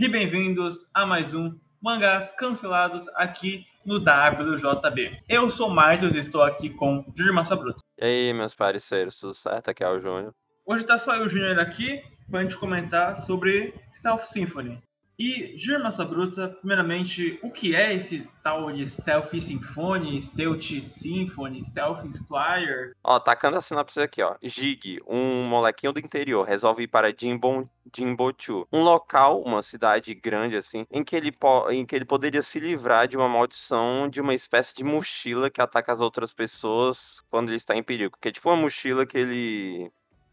e bem-vindos a mais um Mangás Cancelados aqui no WJB. Eu sou o Marcos e estou aqui com Massa Bruto. E aí, meus parceiros, tudo certo? Aqui é o Júnior. Hoje tá só eu e o Júnior aqui para a gente comentar sobre Stealth Symphony. E, Júnior Massa Bruta, primeiramente, o que é esse tal de Stealth Symphony, Stealth Symphony, Stealth Squire? Ó, tacando a sinopse aqui, ó. Jig, um molequinho do interior, resolve ir para Jimbon, Jimbochu, um local, uma cidade grande assim, em que, ele em que ele poderia se livrar de uma maldição de uma espécie de mochila que ataca as outras pessoas quando ele está em perigo. Que é tipo uma mochila que ele.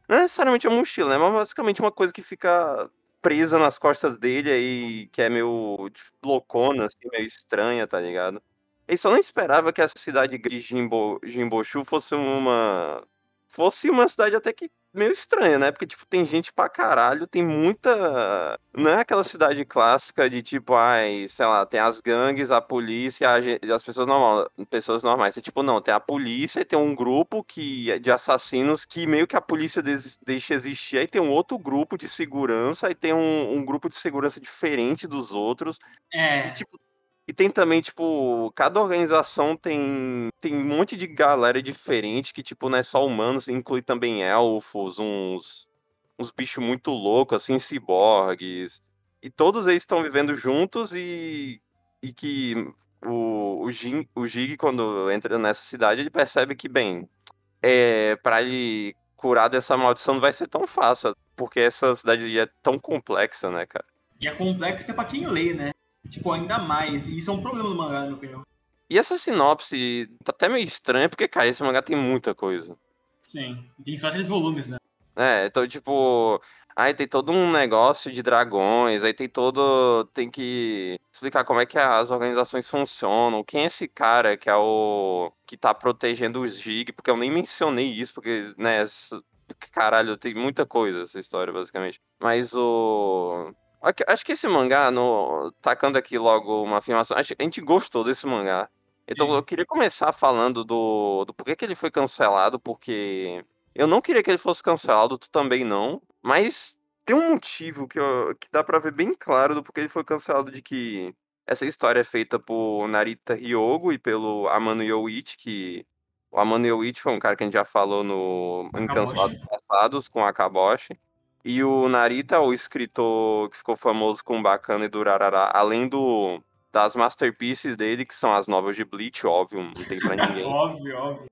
Não é necessariamente uma mochila, né? Mas basicamente uma coisa que fica presa nas costas dele aí, que é meio loucona, assim, meio estranha, tá ligado? Ele só não esperava que essa cidade de Jimbo, Jimbochu fosse uma. Fosse uma cidade até que meio estranha, né? Porque, tipo, tem gente pra caralho, tem muita. Não é aquela cidade clássica de tipo, ai, sei lá, tem as gangues, a polícia, as pessoas normais, pessoas normais. É tipo, não, tem a polícia e tem um grupo que é de assassinos que meio que a polícia deixa existir, aí tem um outro grupo de segurança, e tem um, um grupo de segurança diferente dos outros. É. E, tipo, e tem também, tipo, cada organização tem, tem um monte de galera diferente que, tipo, não é só humanos, inclui também elfos, uns, uns bichos muito loucos, assim, ciborgues. E todos eles estão vivendo juntos e, e que o, o, Jing, o Jig, quando entra nessa cidade, ele percebe que, bem, é, para ele curar dessa maldição não vai ser tão fácil, porque essa cidade é tão complexa, né, cara? E é complexa pra quem lê, né? Tipo, ainda mais. E isso é um problema do mangá, na minha opinião. E essa sinopse tá até meio estranha, porque, cara, esse mangá tem muita coisa. Sim, tem só aqueles volumes, né? É, então, tipo. Aí tem todo um negócio de dragões, aí tem todo. Tem que explicar como é que as organizações funcionam. Quem é esse cara que é o. que tá protegendo os Gig, porque eu nem mencionei isso, porque, né. Caralho, tem muita coisa essa história, basicamente. Mas o. Acho que esse mangá, no, tacando aqui logo uma afirmação, a gente gostou desse mangá. Então Sim. eu queria começar falando do, do porquê que ele foi cancelado, porque eu não queria que ele fosse cancelado, tu também não, mas tem um motivo que, eu, que dá pra ver bem claro do porquê ele foi cancelado, de que essa história é feita por Narita Ryogo e pelo Amano Yoichi, que o Amano Yoichi foi um cara que a gente já falou no em Cancelados Passados com a Akaboshi. E o Narita, o escritor que ficou famoso com Bacana e Durarara, além do das masterpieces dele, que são as novas de Bleach, óbvio, não tem pra ninguém. óbvio, óbvio.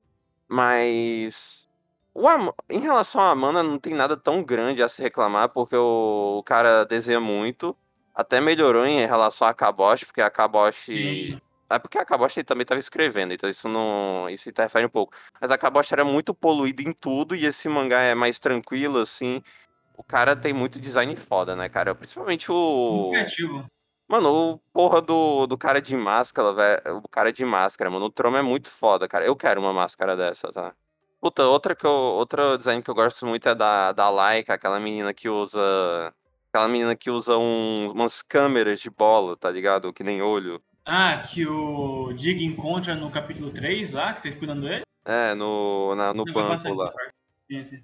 Mas o Am... em relação à Amanda, não tem nada tão grande a se reclamar, porque o, o cara desenha muito. Até melhorou em relação a Kaboshi, porque a Kaboshi. É porque a Kaboshi também estava escrevendo, então isso não. Isso interfere um pouco. Mas a Kaboshi era muito poluída em tudo, e esse mangá é mais tranquilo, assim o cara tem muito design foda, né, cara? Principalmente o. Criativo. Mano, o porra do, do cara de máscara, velho. O cara de máscara, mano. O Troma é muito foda, cara. Eu quero uma máscara dessa, tá? Puta, outra que eu, outro design que eu gosto muito é da, da Laika, aquela menina que usa. Aquela menina que usa um, umas câmeras de bola, tá ligado? Que nem olho. Ah, que o Dig encontra no capítulo 3 lá, que tá esperando ele? É, no, na, no banco lá. Sim, sim.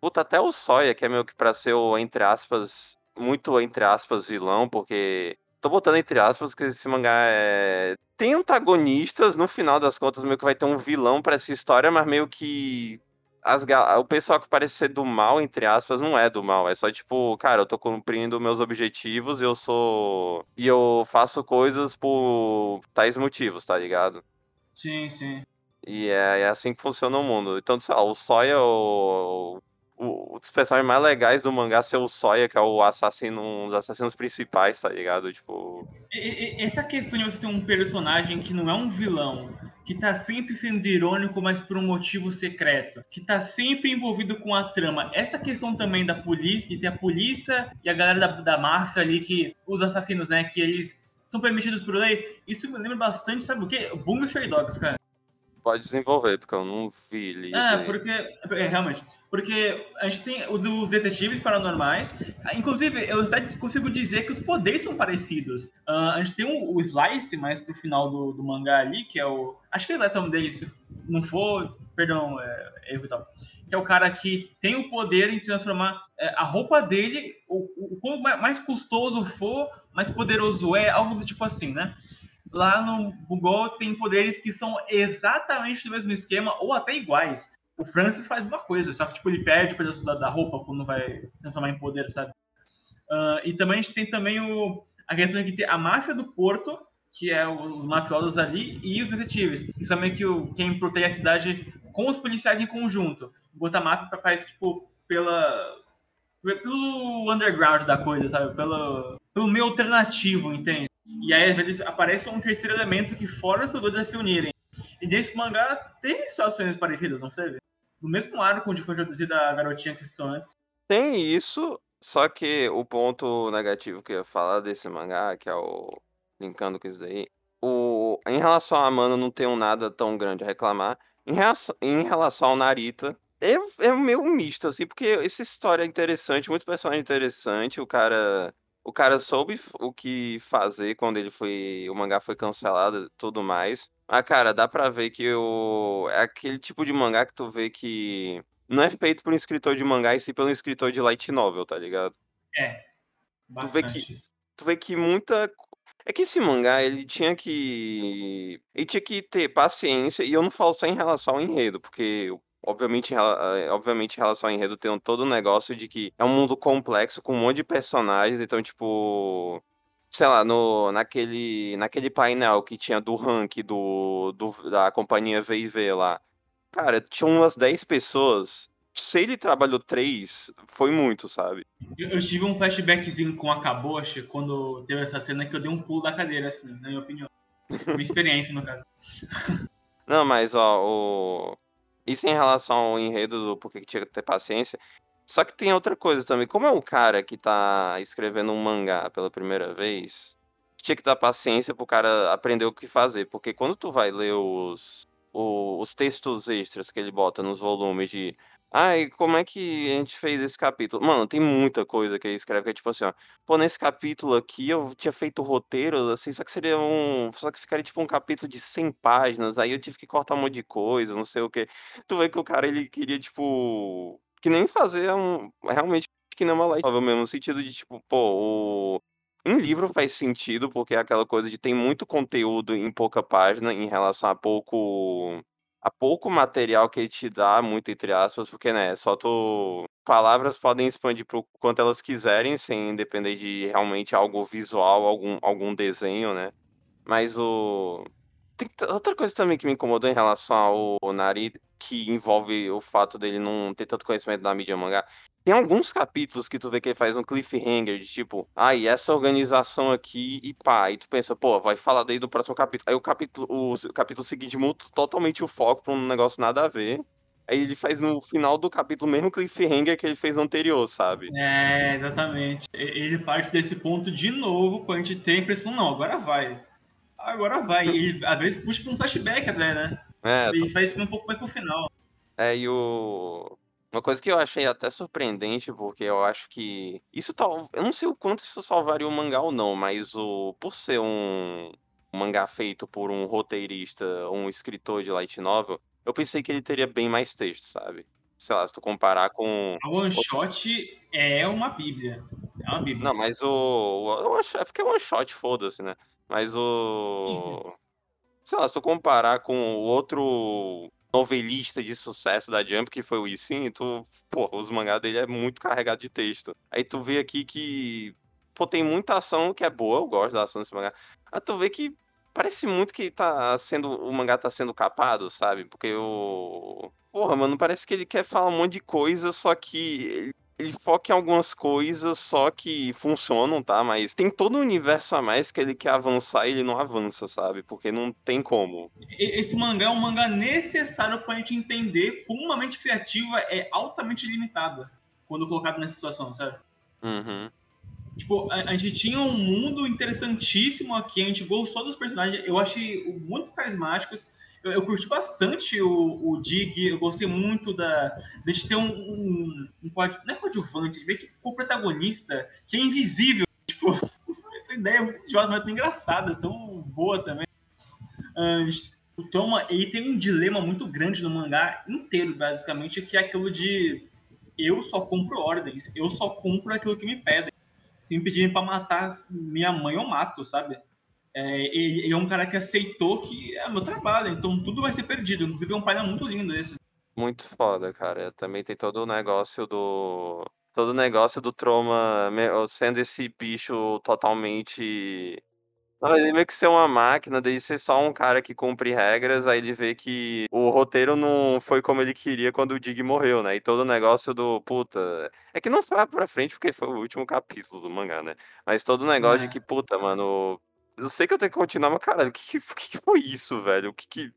Puta, até o Soya, que é meio que pra ser o, entre aspas, muito entre aspas, vilão, porque. Tô botando entre aspas que esse mangá é. Tem antagonistas, no final das contas, meio que vai ter um vilão para essa história, mas meio que. As, o pessoal que parece ser do mal, entre aspas, não é do mal. É só tipo, cara, eu tô cumprindo meus objetivos e eu sou. E eu faço coisas por tais motivos, tá ligado? Sim, sim. E é, é assim que funciona o mundo. Então, sei lá, o Soya, o, o, dos personagens mais legais do mangá ser o Soya, que é o assassino, um dos assassinos principais, tá ligado? Tipo. Essa questão de você ter um personagem que não é um vilão, que tá sempre sendo irônico, mas por um motivo secreto, que tá sempre envolvido com a trama. Essa questão também da polícia, de ter a polícia e a galera da, da máfia ali, que os assassinos, né, que eles são permitidos por lei, isso me lembra bastante, sabe o quê? Bungo Stray Dogs, cara. Pode desenvolver, porque eu não vi ali. É, porque. É, realmente. Porque a gente tem o dos detetives paranormais. Inclusive, eu até consigo dizer que os poderes são parecidos. Uh, a gente tem o, o Slice mais pro final do, do, mangá ali, que é o. Acho que é o nome dele, se não for, perdão, é, erro e tal. que é o cara que tem o poder em transformar é, a roupa dele, o, o, o quanto mais custoso for, mais poderoso é, algo do tipo assim, né? Lá no Google tem poderes que são exatamente do mesmo esquema ou até iguais. O Francis faz uma coisa, só que tipo, ele perde o pedaço da, da roupa quando vai transformar em poder, sabe? Uh, e também a gente tem também o, a questão de tem a máfia do Porto, que é os mafiosos ali, e os detetives, que são meio que o, quem protege a cidade com os policiais em conjunto. Enquanto a máfia faz, tipo, pela. pelo underground da coisa, sabe? Pelo, pelo meio alternativo, entende? E aí, às vezes, aparece um terceiro elemento que força os dois a se unirem. E desse mangá tem situações parecidas, não sei? No mesmo arco onde foi introduzida a garotinha que citou antes. Tem isso, só que o ponto negativo que eu ia falar desse mangá, que é o. linkando com isso daí, o... em relação a Mano, não tenho nada tão grande a reclamar. Em em relação ao Narita, é, é meio misto, assim, porque essa história é interessante, muito personagem interessante, o cara. O cara soube o que fazer quando ele foi. O mangá foi cancelado e tudo mais. Ah, cara, dá pra ver que o. É aquele tipo de mangá que tu vê que não é feito por um escritor de mangá, e sim pelo escritor de light novel, tá ligado? É. Tu vê que, tu vê que muita. É que esse mangá, ele tinha que. Ele tinha que ter paciência, e eu não falo só em relação ao enredo, porque Obviamente, eh, obviamente, em relação ao enredo, tem todo o negócio de que é um mundo complexo, com um monte de personagens, então, tipo. Sei lá, no, naquele, naquele painel que tinha do rank do, do, da companhia V&V lá. Cara, tinha umas 10 pessoas. Se ele trabalhou três, foi muito, sabe? Eu, eu tive um flashbackzinho com a Kabocha quando teve essa cena que eu dei um pulo da cadeira, assim, na minha opinião. Uma experiência, no caso. Não, mas, ó, o... Isso em relação ao enredo do porquê que tinha que ter paciência. Só que tem outra coisa também. Como é um cara que tá escrevendo um mangá pela primeira vez, tinha que dar paciência pro cara aprender o que fazer. Porque quando tu vai ler os, o, os textos extras que ele bota nos volumes de. Ai, como é que a gente fez esse capítulo? Mano, tem muita coisa que ele escreve que é tipo assim, ó. Pô, nesse capítulo aqui eu tinha feito roteiro, assim, só que seria um. Só que ficaria tipo um capítulo de 100 páginas, aí eu tive que cortar um monte de coisa, não sei o quê. Tu vê que o cara ele queria, tipo. Que nem fazer um. Realmente que nem uma novel mesmo, no sentido de, tipo, pô, o. Em livro faz sentido, porque é aquela coisa de tem muito conteúdo em pouca página em relação a pouco a pouco material que ele te dá, muito entre aspas, porque, né, só tu palavras podem expandir pro quanto elas quiserem, sem depender de realmente algo visual, algum algum desenho, né. Mas o tem outra coisa também que me incomodou em relação ao Nari, que envolve o fato dele não ter tanto conhecimento da mídia mangá, tem alguns capítulos que tu vê que ele faz um cliffhanger de tipo, ah, e essa organização aqui e pá, e tu pensa, pô, vai falar daí do próximo capítulo. Aí o capítulo, o, capítulo seguinte muda totalmente o foco pra um negócio nada a ver. Aí ele faz no final do capítulo mesmo cliffhanger que ele fez no anterior, sabe? É, exatamente. Ele parte desse ponto de novo quando a gente tem a impressão, não, agora vai. Agora vai. E às vezes puxa pra um flashback até, né? É. Ele faz isso um pouco mais pro final. É, e o. Uma coisa que eu achei até surpreendente, porque eu acho que isso tal, eu não sei o quanto isso salvaria o mangá ou não, mas o por ser um, um mangá feito por um roteirista, um escritor de light novel, eu pensei que ele teria bem mais texto, sabe? Sei lá, se tu comparar com A one shot é uma bíblia. É uma bíblia. Não, mas o, o é porque é one shot, foda-se, né? Mas o sim, sim. Sei lá, se tu comparar com o outro novelista de sucesso da Jump, que foi o Isin, tu, pô, os mangás dele é muito carregado de texto. Aí tu vê aqui que, pô, tem muita ação que é boa, eu gosto da ação desse mangá. Aí tu vê que parece muito que tá sendo, o mangá tá sendo capado, sabe? Porque o... Porra, mano, parece que ele quer falar um monte de coisa, só que ele foca em algumas coisas só que funcionam, tá? Mas tem todo um universo a mais que ele quer avançar e ele não avança, sabe? Porque não tem como. Esse mangá é um mangá necessário pra gente entender como uma mente criativa é altamente limitada quando colocado nessa situação, sabe? Uhum. Tipo, a, a, gente tinha um mundo interessantíssimo aqui, a gente gostou dos personagens, eu achei muito carismáticos eu, eu curti bastante o, o Dig, eu gostei muito da, de gente ter um, um, um não é coadjuvante, meio que o protagonista, que é invisível. Tipo, essa ideia é muito idiota, mas é tão engraçada, tão boa também. O Toma, ele tem um dilema muito grande no mangá inteiro, basicamente, que é aquilo de eu só compro ordens, eu só compro aquilo que me pedem. Se me pedirem para matar minha mãe, eu mato, sabe? É, ele, ele, é um cara que aceitou que é meu trabalho, então tudo vai ser perdido. Inclusive, é um painel muito lindo esse. Muito foda, cara. Também tem todo o negócio do. Todo o negócio do Troma sendo esse bicho totalmente não, ele meio que ser uma máquina, dele ser só um cara que cumpre regras, aí ele vê que o roteiro não foi como ele queria quando o Dig morreu, né? E todo o negócio do, puta. É que não foi pra frente porque foi o último capítulo do mangá, né? Mas todo o negócio de É. que, puta, mano. Eu sei que eu tenho que continuar, mas caralho, o que, que, que foi isso, velho? O que que,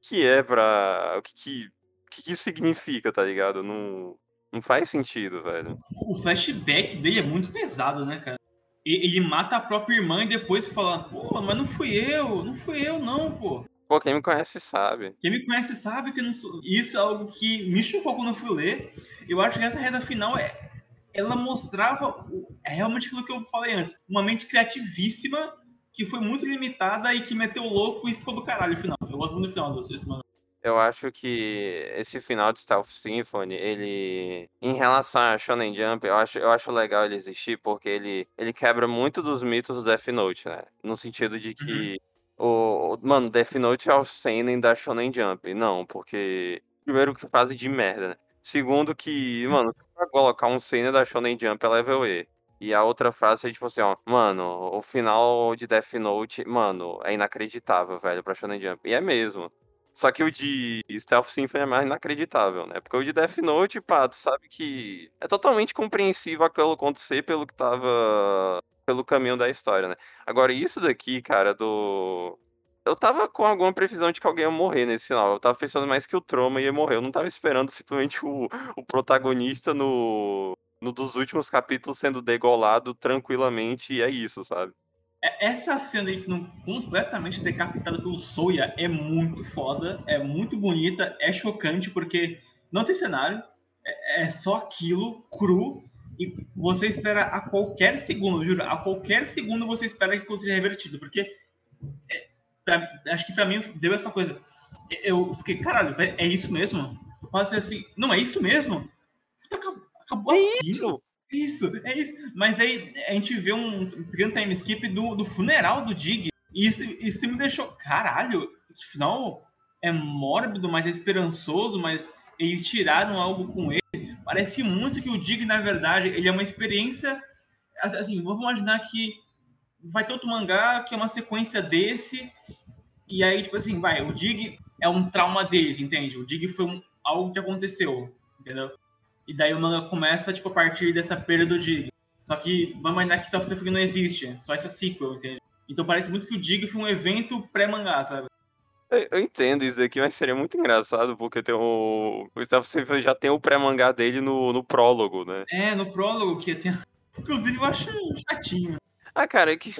que é pra. O que que, o que que isso significa, tá ligado? Não, não faz sentido, velho. O flashback dele é muito pesado, né, cara? Ele mata a própria irmã e depois fala, pô, mas não fui eu, não fui eu, não, pô. Pô, quem me conhece sabe. Quem me conhece sabe que não sou. Isso é algo que me chocou quando eu fui ler. Eu acho que essa reta final é. Ela mostrava é realmente aquilo que eu falei antes. Uma mente criativíssima que foi muito limitada e que meteu o louco e ficou do caralho no final. Eu gosto muito do final desse mano. Eu acho que esse final de Stealth Symphony, ele. Em relação a Shonen Jump, eu acho, eu acho legal ele existir porque ele, ele quebra muito dos mitos do Death Note, né? No sentido de que. O, o- mano, Death Note é o seinen da Shonen Jump. Não, porque. Primeiro, que frase de merda, né? Segundo, que, mano, pra colocar um seinen da Shonen Jump é level E. E a outra frase é tipo assim, ó, mano, o final de Death Note, mano, é inacreditável, velho, pra Shonen Jump. E é mesmo. Só que o de Stealth Symphony é mais inacreditável, né? Porque o de Death Note, pá, tu sabe que é totalmente compreensível aquilo acontecer pelo que tava. pelo caminho da história, né? Agora, isso daqui, cara, do. Eu tava com alguma previsão de que alguém ia morrer nesse final. Eu tava pensando mais que o Troma ia morrer. Eu não tava esperando simplesmente o, o protagonista no. No dos últimos capítulos sendo degolado tranquilamente, e é isso, sabe? É- Essa cena dele sendo completamente decapitada pelo Soya é muito foda, é muito bonita, é chocante, porque não tem cenário, é, é só aquilo, cru, e você espera a qualquer segundo, juro, a qualquer segundo você espera que seja revertido, porque é, pra- acho que pra mim deu essa coisa. Eu fiquei, caralho, é isso mesmo? Pode ser assim, não é isso mesmo? Puta, acabou, acabou assim? Isso! Isso, é isso. Mas aí a gente vê um pequeno time skip do, do funeral do Dig. E isso, isso me deixou. Caralho, que final é mórbido, mas é esperançoso, mas eles tiraram algo com ele. Parece muito que o Dig, na verdade, ele é uma experiência. Assim, vamos imaginar que vai ter outro mangá que é uma sequência desse. E aí, tipo assim, vai, o Dig é um trauma deles, entende? O Dig foi um, algo que aconteceu, entendeu? E daí o manga começa, tipo, a partir dessa perda do Dig. Só que vamos imaginar que Stealth Symphony não existe, só essa sequel, entende? Então parece muito que o Dig foi um evento pré-mangá, sabe? Eu, entendo isso aqui, mas seria muito engraçado, porque tem o. O Stealth Symphony já tem o pré-mangá dele no, no prólogo, né? É, no prólogo que tem. Inclusive eu acho chatinho. Ah, cara, é que.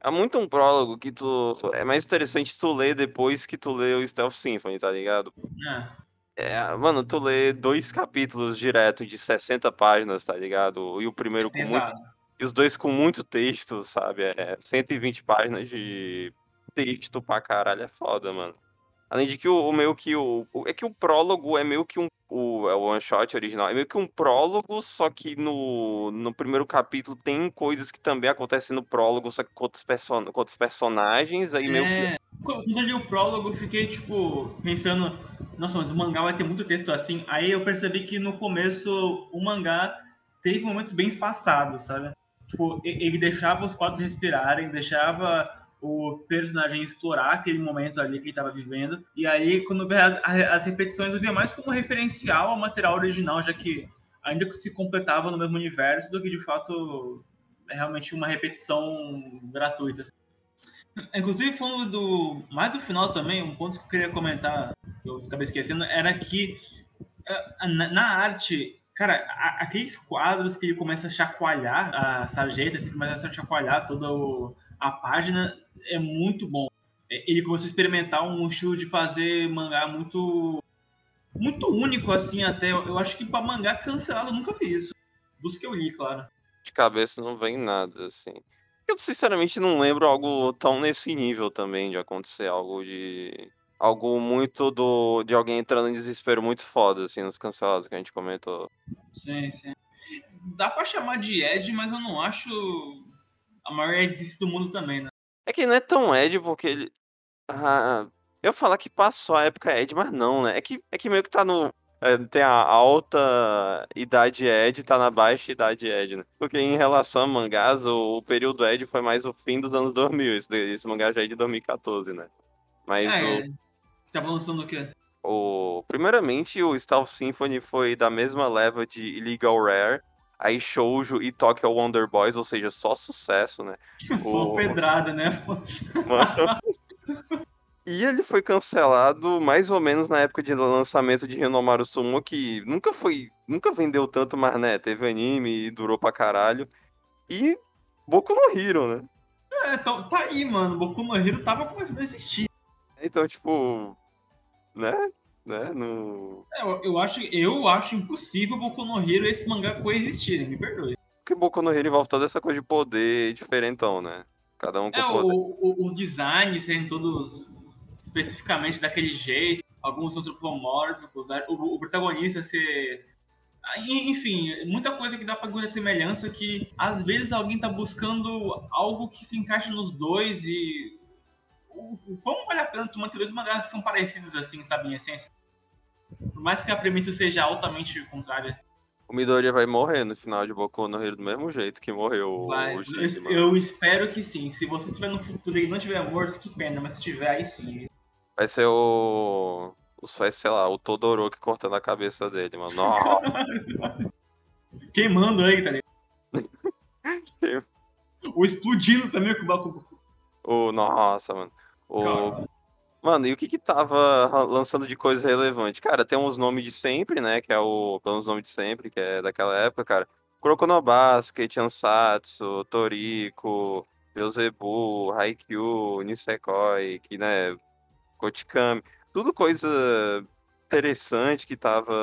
Há muito um prólogo que tu. É mais interessante tu ler depois que tu lê o Stealth Symphony, tá ligado? É. É, mano, tu lê dois capítulos direto de 60 páginas, tá ligado? E o primeiro com muito. Pesado. E os dois com muito texto, sabe? É 120 páginas de texto pra caralho, é foda, mano. Além de que o, o meio que o, o- É que o prólogo é meio que um. O, é o one shot original. É meio que um prólogo, só que no, no primeiro capítulo tem coisas que também acontecem no prólogo, só que com outros, person, com outros personagens. Aí meio que. É. Quando eu li o prólogo, eu fiquei, tipo, pensando, nossa, mas o mangá vai ter muito texto assim. Aí eu percebi que no começo o mangá teve momentos bem espaçados, sabe? Tipo, ele deixava os quadros respirarem, deixava o personagem explorar aquele momento ali que ele estava vivendo. E aí, quando vê as, as repetições, eu via mais como referencial ao material original, já que ainda se completava no mesmo universo, do que de fato é realmente uma repetição gratuita. Inclusive, falando do, mais do final também, um ponto que eu queria comentar, que eu acabei esquecendo, era que eh, na, arte, cara, aqueles quadros que ele começa a chacoalhar a sarjeta, assim, começa a chacoalhar toda o- a página, é muito bom. Eh, Ele começou a experimentar um estilo de fazer mangá muito muito único, assim, até. Eu acho que pra mangá cancelado eu nunca vi isso. Dos que eu li, claro. De cabeça não vem nada, assim. Eu sinceramente não lembro algo tão nesse nível também, de acontecer algo de. algo muito do de alguém entrando em desespero muito foda, assim, nos cancelados que a gente comentou. Sim, sim. Dá pra chamar de Ed, mas eu não acho a maior Ed do mundo também, né? É que não é tão Ed porque ele. Ah, eu falar que passou a época Ed, mas não, né? É que, é que meio que tá no. É, tem a alta idade Ed, tá na baixa idade Ed, né? Porque em relação a mangás, o, o período Ed foi mais o fim dos anos 2000. Esse, esse mangá já é de 2014, né? Mas É, o. Você tava lançando o quê? O, primeiramente, o Stealth Symphony foi da mesma leva de Illegal Rare, aí Shoujo e Tokyo Wonder Boys, ou seja, só sucesso, né? Só O- pedrada, né? Mano. E ele foi cancelado mais ou menos na época de lançamento de Renomaru Sumo, que nunca foi, nunca vendeu tanto, mas né, teve anime e durou pra caralho. E Boku no Hero, né? É, então, tá aí, mano. Boku no Hero tava começando a existir. Então, tipo, né? Né? No... É, eu, eu acho, eu acho impossível Boku no Hero e esse mangá coexistirem, me perdoe. Porque Boku no Hero envolve toda essa coisa de poder diferentão, né? Cada um com É, poder. o, o- os designs serem todos especificamente daquele jeito, alguns são antropomórficos, né? o, o protagonista ser. Ah, Enfim, muita coisa que dá pra ver semelhança que às vezes alguém tá buscando algo que se encaixa nos dois e. O, o quão vale a pena tu manter dois mangás que são parecidos assim, sabe, em essência? Por mais que a premissa seja altamente contrária. O Midoriya vai morrer no final de Boku no Hero do mesmo jeito que morreu Vai, o eu, Shige, mano. eu espero que sim. Se você estiver no futuro e não tiver morto, que pena, mas se tiver, aí sim. Vai ser o. Os faz, sei lá, o Todoroki cortando a cabeça dele, mano. Nossa. Queimando aí, tá ligado? o explodindo também com o Bakugo. o, nossa, mano. O, Mano, e o que que tava lançando de coisa relevante? Cara, tem uns nomes de sempre, né? Que é o. Pelo menos nome de sempre, que é daquela época, cara. Kuroko no Basket, Ansatsu, Toriko, Beelzebub, Haikyuu, Nisekoi, que, né? Kotikami. Tudo coisa interessante que tava.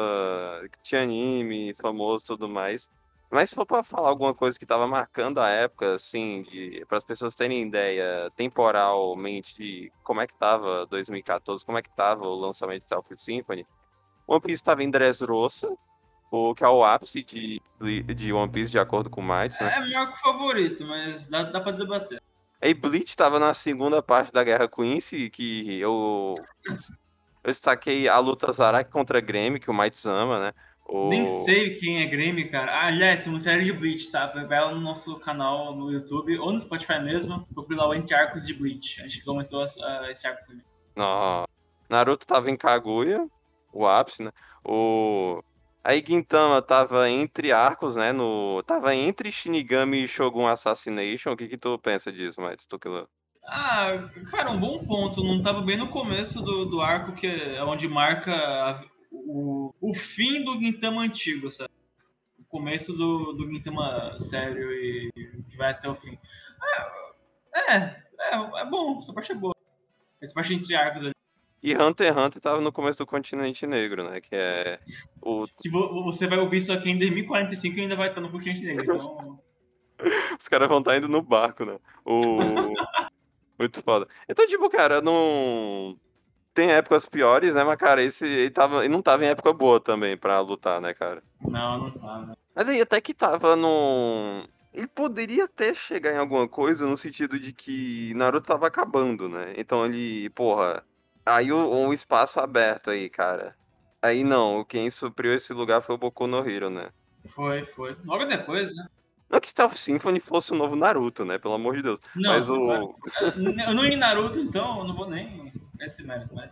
que tinha anime, famoso e tudo mais. Mas se for pra falar alguma coisa que tava marcando a época, assim, para as pessoas terem ideia temporalmente de como é que tava 2014, como é que tava o lançamento de Self Symphony, One Piece estava em Dressrosa, o que é o ápice de, de One Piece, de acordo com o Mites, né? é meu arco favorito, mas dá, dá pra debater. Aí Bleach estava na segunda parte da Guerra Quincy, que eu, eu destaquei a luta Zaraki contra Grêmio, que o Mites ama, né? O... Nem sei quem é Grammy, cara. Ah, aliás, tem uma série de Bleach, tá? Vai lá no nosso canal no YouTube ou no Spotify mesmo. Procure lá o Entre Arcos de Bleach. A gente comentou essa- esse arco também. Nó. Naruto tava em Kaguya, o ápice, né? O... Aí Gintama tava entre arcos, né? No... Tava entre Shinigami e Shogun Assassination. O que que tu pensa disso, Mads? Tu que leu? Ah, cara, um bom ponto. Não tava bem no começo do, do arco, que é onde marca a- o, o fim do Gintama antigo, sabe? O começo do, do Gintama sério e que vai até o fim. É, é, é, é bom, essa parte é boa. Essa parte entre arcos ali. E Hunter x Hunter tava no começo do Continente Negro, né? Que é o... Que vo- você vai ouvir isso aqui em 2045 e ainda vai estar no continente negro. Então, Os caras vão estar indo no barco, né? O... Muito foda. Então, tipo, cara, não... Tem épocas piores, né? Mas, cara, esse ele, tava... ele não tava em época boa também pra lutar, né, cara? não, não né? Mas aí até que tava no. Ele poderia até chegar em alguma coisa no sentido de que Naruto tava acabando, né? Então ele, porra. Aí o- um espaço aberto aí, cara. Aí não, quem supriu esse lugar foi o Boku no Hero, né? Foi, foi. Logo depois, né? Não que Stealth Symphony fosse o novo Naruto, né? Pelo amor de Deus. Não, mas o. eu não ia em Naruto, então eu não vou nem esse mérito, mas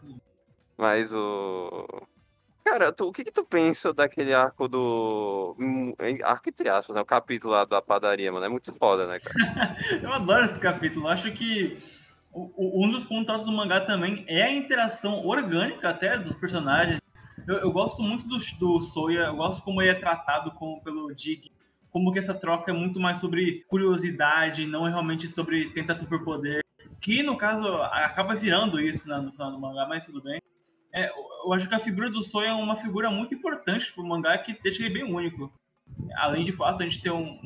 Mas o. Cara, tu- o que que tu pensa daquele arco do. Arco entre aspas, né? O capítulo lá da padaria, mano. É muito foda, né, cara? Eu adoro esse capítulo. Acho que um dos pontos do mangá também é a interação orgânica até dos personagens. Eu, eu gosto muito do, do Soya, eu gosto como ele é tratado como, pelo Dig, como que essa troca é muito mais sobre curiosidade, não é realmente sobre tentar superpoder. Que no caso acaba virando isso né, no final do mangá, mas tudo bem. É, eu- acho que a figura do Soya é uma figura muito importante pro mangá que deixa ele bem único. Além de fato, a gente ter um,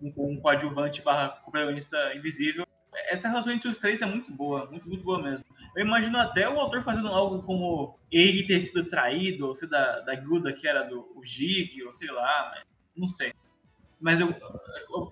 um, um coadjuvante barra protagonista invisível. Essa relação entre os três é muito boa, muito, muito boa mesmo. Eu imagino até o autor fazendo algo como ele ter sido traído, ou ser da, da Guda, que era do o Gig, ou sei lá, mas não sei. Mas eu,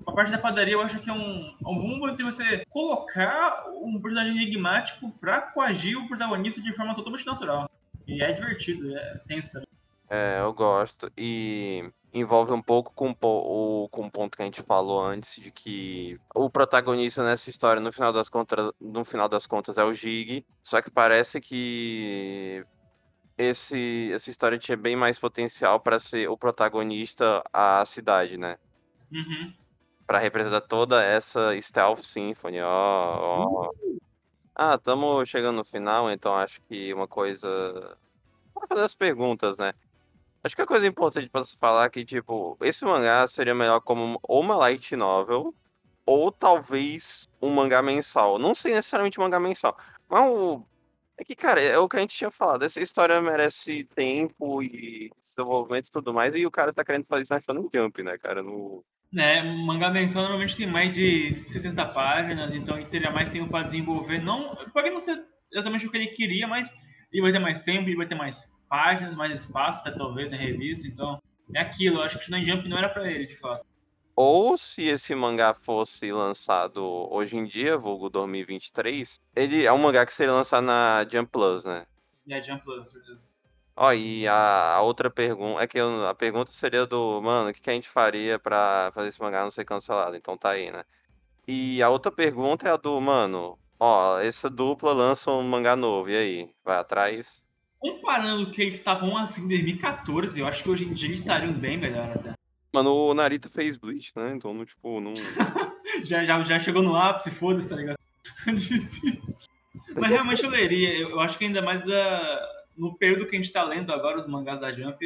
a parte da padaria eu acho que é um, é um bom de você colocar um personagem enigmático pra coagir o protagonista de forma totalmente natural. E é divertido, é tenso. É, eu gosto. E envolve um pouco com o, com o ponto que a gente falou antes, de que o protagonista nessa história, no final das contas, no final das contas é o Gig. Só que parece que esse, essa história tinha bem mais potencial para ser o protagonista a cidade, né? Uhum. Para representar toda essa Stealth Symphony, ó, ó. Ah, estamos chegando no final, então acho que uma coisa. Vamos fazer as perguntas, né? Acho que a coisa importante para se falar é que, tipo, esse mangá seria melhor como ou uma light novel, ou talvez um mangá mensal. Não sei necessariamente um mangá mensal, mas o. É que, cara, é o que a gente tinha falado. Essa história merece tempo e desenvolvimento e tudo mais, e o cara tá querendo fazer isso na Shonen Jump, né, cara? No... É, mangá mensal normalmente tem mais de 60 páginas, então ele teria mais tempo para desenvolver. Não, pode não ser exatamente o que ele queria, mas ele vai ter mais tempo, ele vai ter mais páginas, mais espaço, até talvez, na revista. Então, é aquilo. Eu acho que o Shonen Jump não era para ele, de fato. Ou se esse mangá fosse lançado hoje em dia, vulgo 2023, ele é um mangá que seria lançado na Jump Plus, né? É, Jump Plus, certeza. Ó, e a, a outra pergunta, é que eu- a pergunta seria do, mano, o que, que a gente faria pra fazer esse mangá não ser cancelado? Então tá aí, né? E a outra pergunta é a do, mano, ó, essa dupla lança um mangá novo, e aí? Vai atrás? Comparando o que eles estavam assim em 2014, eu acho que hoje em dia eles estariam bem melhor até. Mano, o Narita fez Bleach, né? Então, não, tipo, não... Já, já, já chegou no ápice, foda-se, tá ligado? Desiste. Mas realmente eu leria. Eu, eu acho que ainda mais da, no período que a gente tá lendo agora, os mangás da Jump,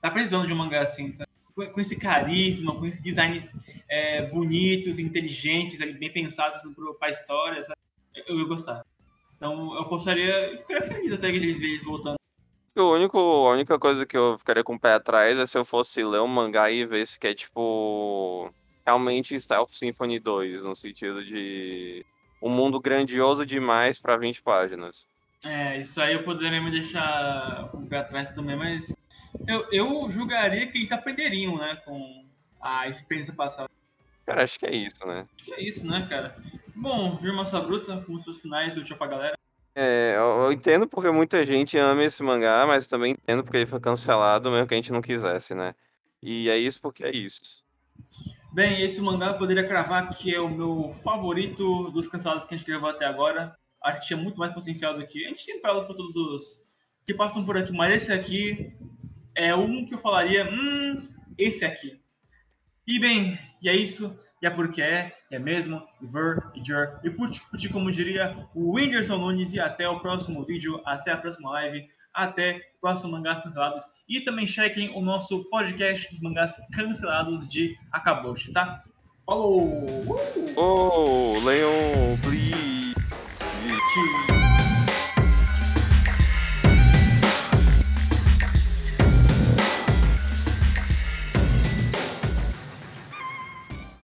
tá precisando de um mangá assim, sabe? Com, esse carisma, com esses designs é, bonitos, inteligentes, bem pensados pro, pra história, sabe? Eu ia gostar. Então eu gostaria, eu ficaria feliz até que eles vejam eles voltando. O único, a única coisa que eu ficaria com o pé atrás é se eu fosse ler um mangá e ver se que é, tipo, realmente Stealth Symphony 2, no sentido de um mundo grandioso demais pra 20 páginas. É, isso aí eu poderia me deixar o pé atrás também, mas eu, eu julgaria que eles aprenderiam, né, com a experiência passada. Cara, acho que é isso, né? Acho que é isso, né, cara? Bom, Massa Bruta, com os finais do Tchau pra galera. É, eu, eu entendo porque muita gente ama esse mangá, mas também entendo porque ele foi cancelado, mesmo que a gente não quisesse, né? E é isso porque é isso. Bem, esse mangá eu poderia cravar que é o meu favorito dos cancelados que a gente gravou até agora. Acho que tinha muito mais potencial do que. A gente sempre fala para todos os que passam por aqui, mas esse aqui é um que eu falaria, hum, esse aqui. E bem, e é isso, e é porque é, é mesmo, e ver, e jer, e puti, puti, como diria o Whindersson Nunes, e até o próximo vídeo, até a próxima live, até o próximo Mangás Cancelados, e também chequem o nosso podcast dos mangás cancelados de Akaboshi, tá? Falou! Oh! cheese.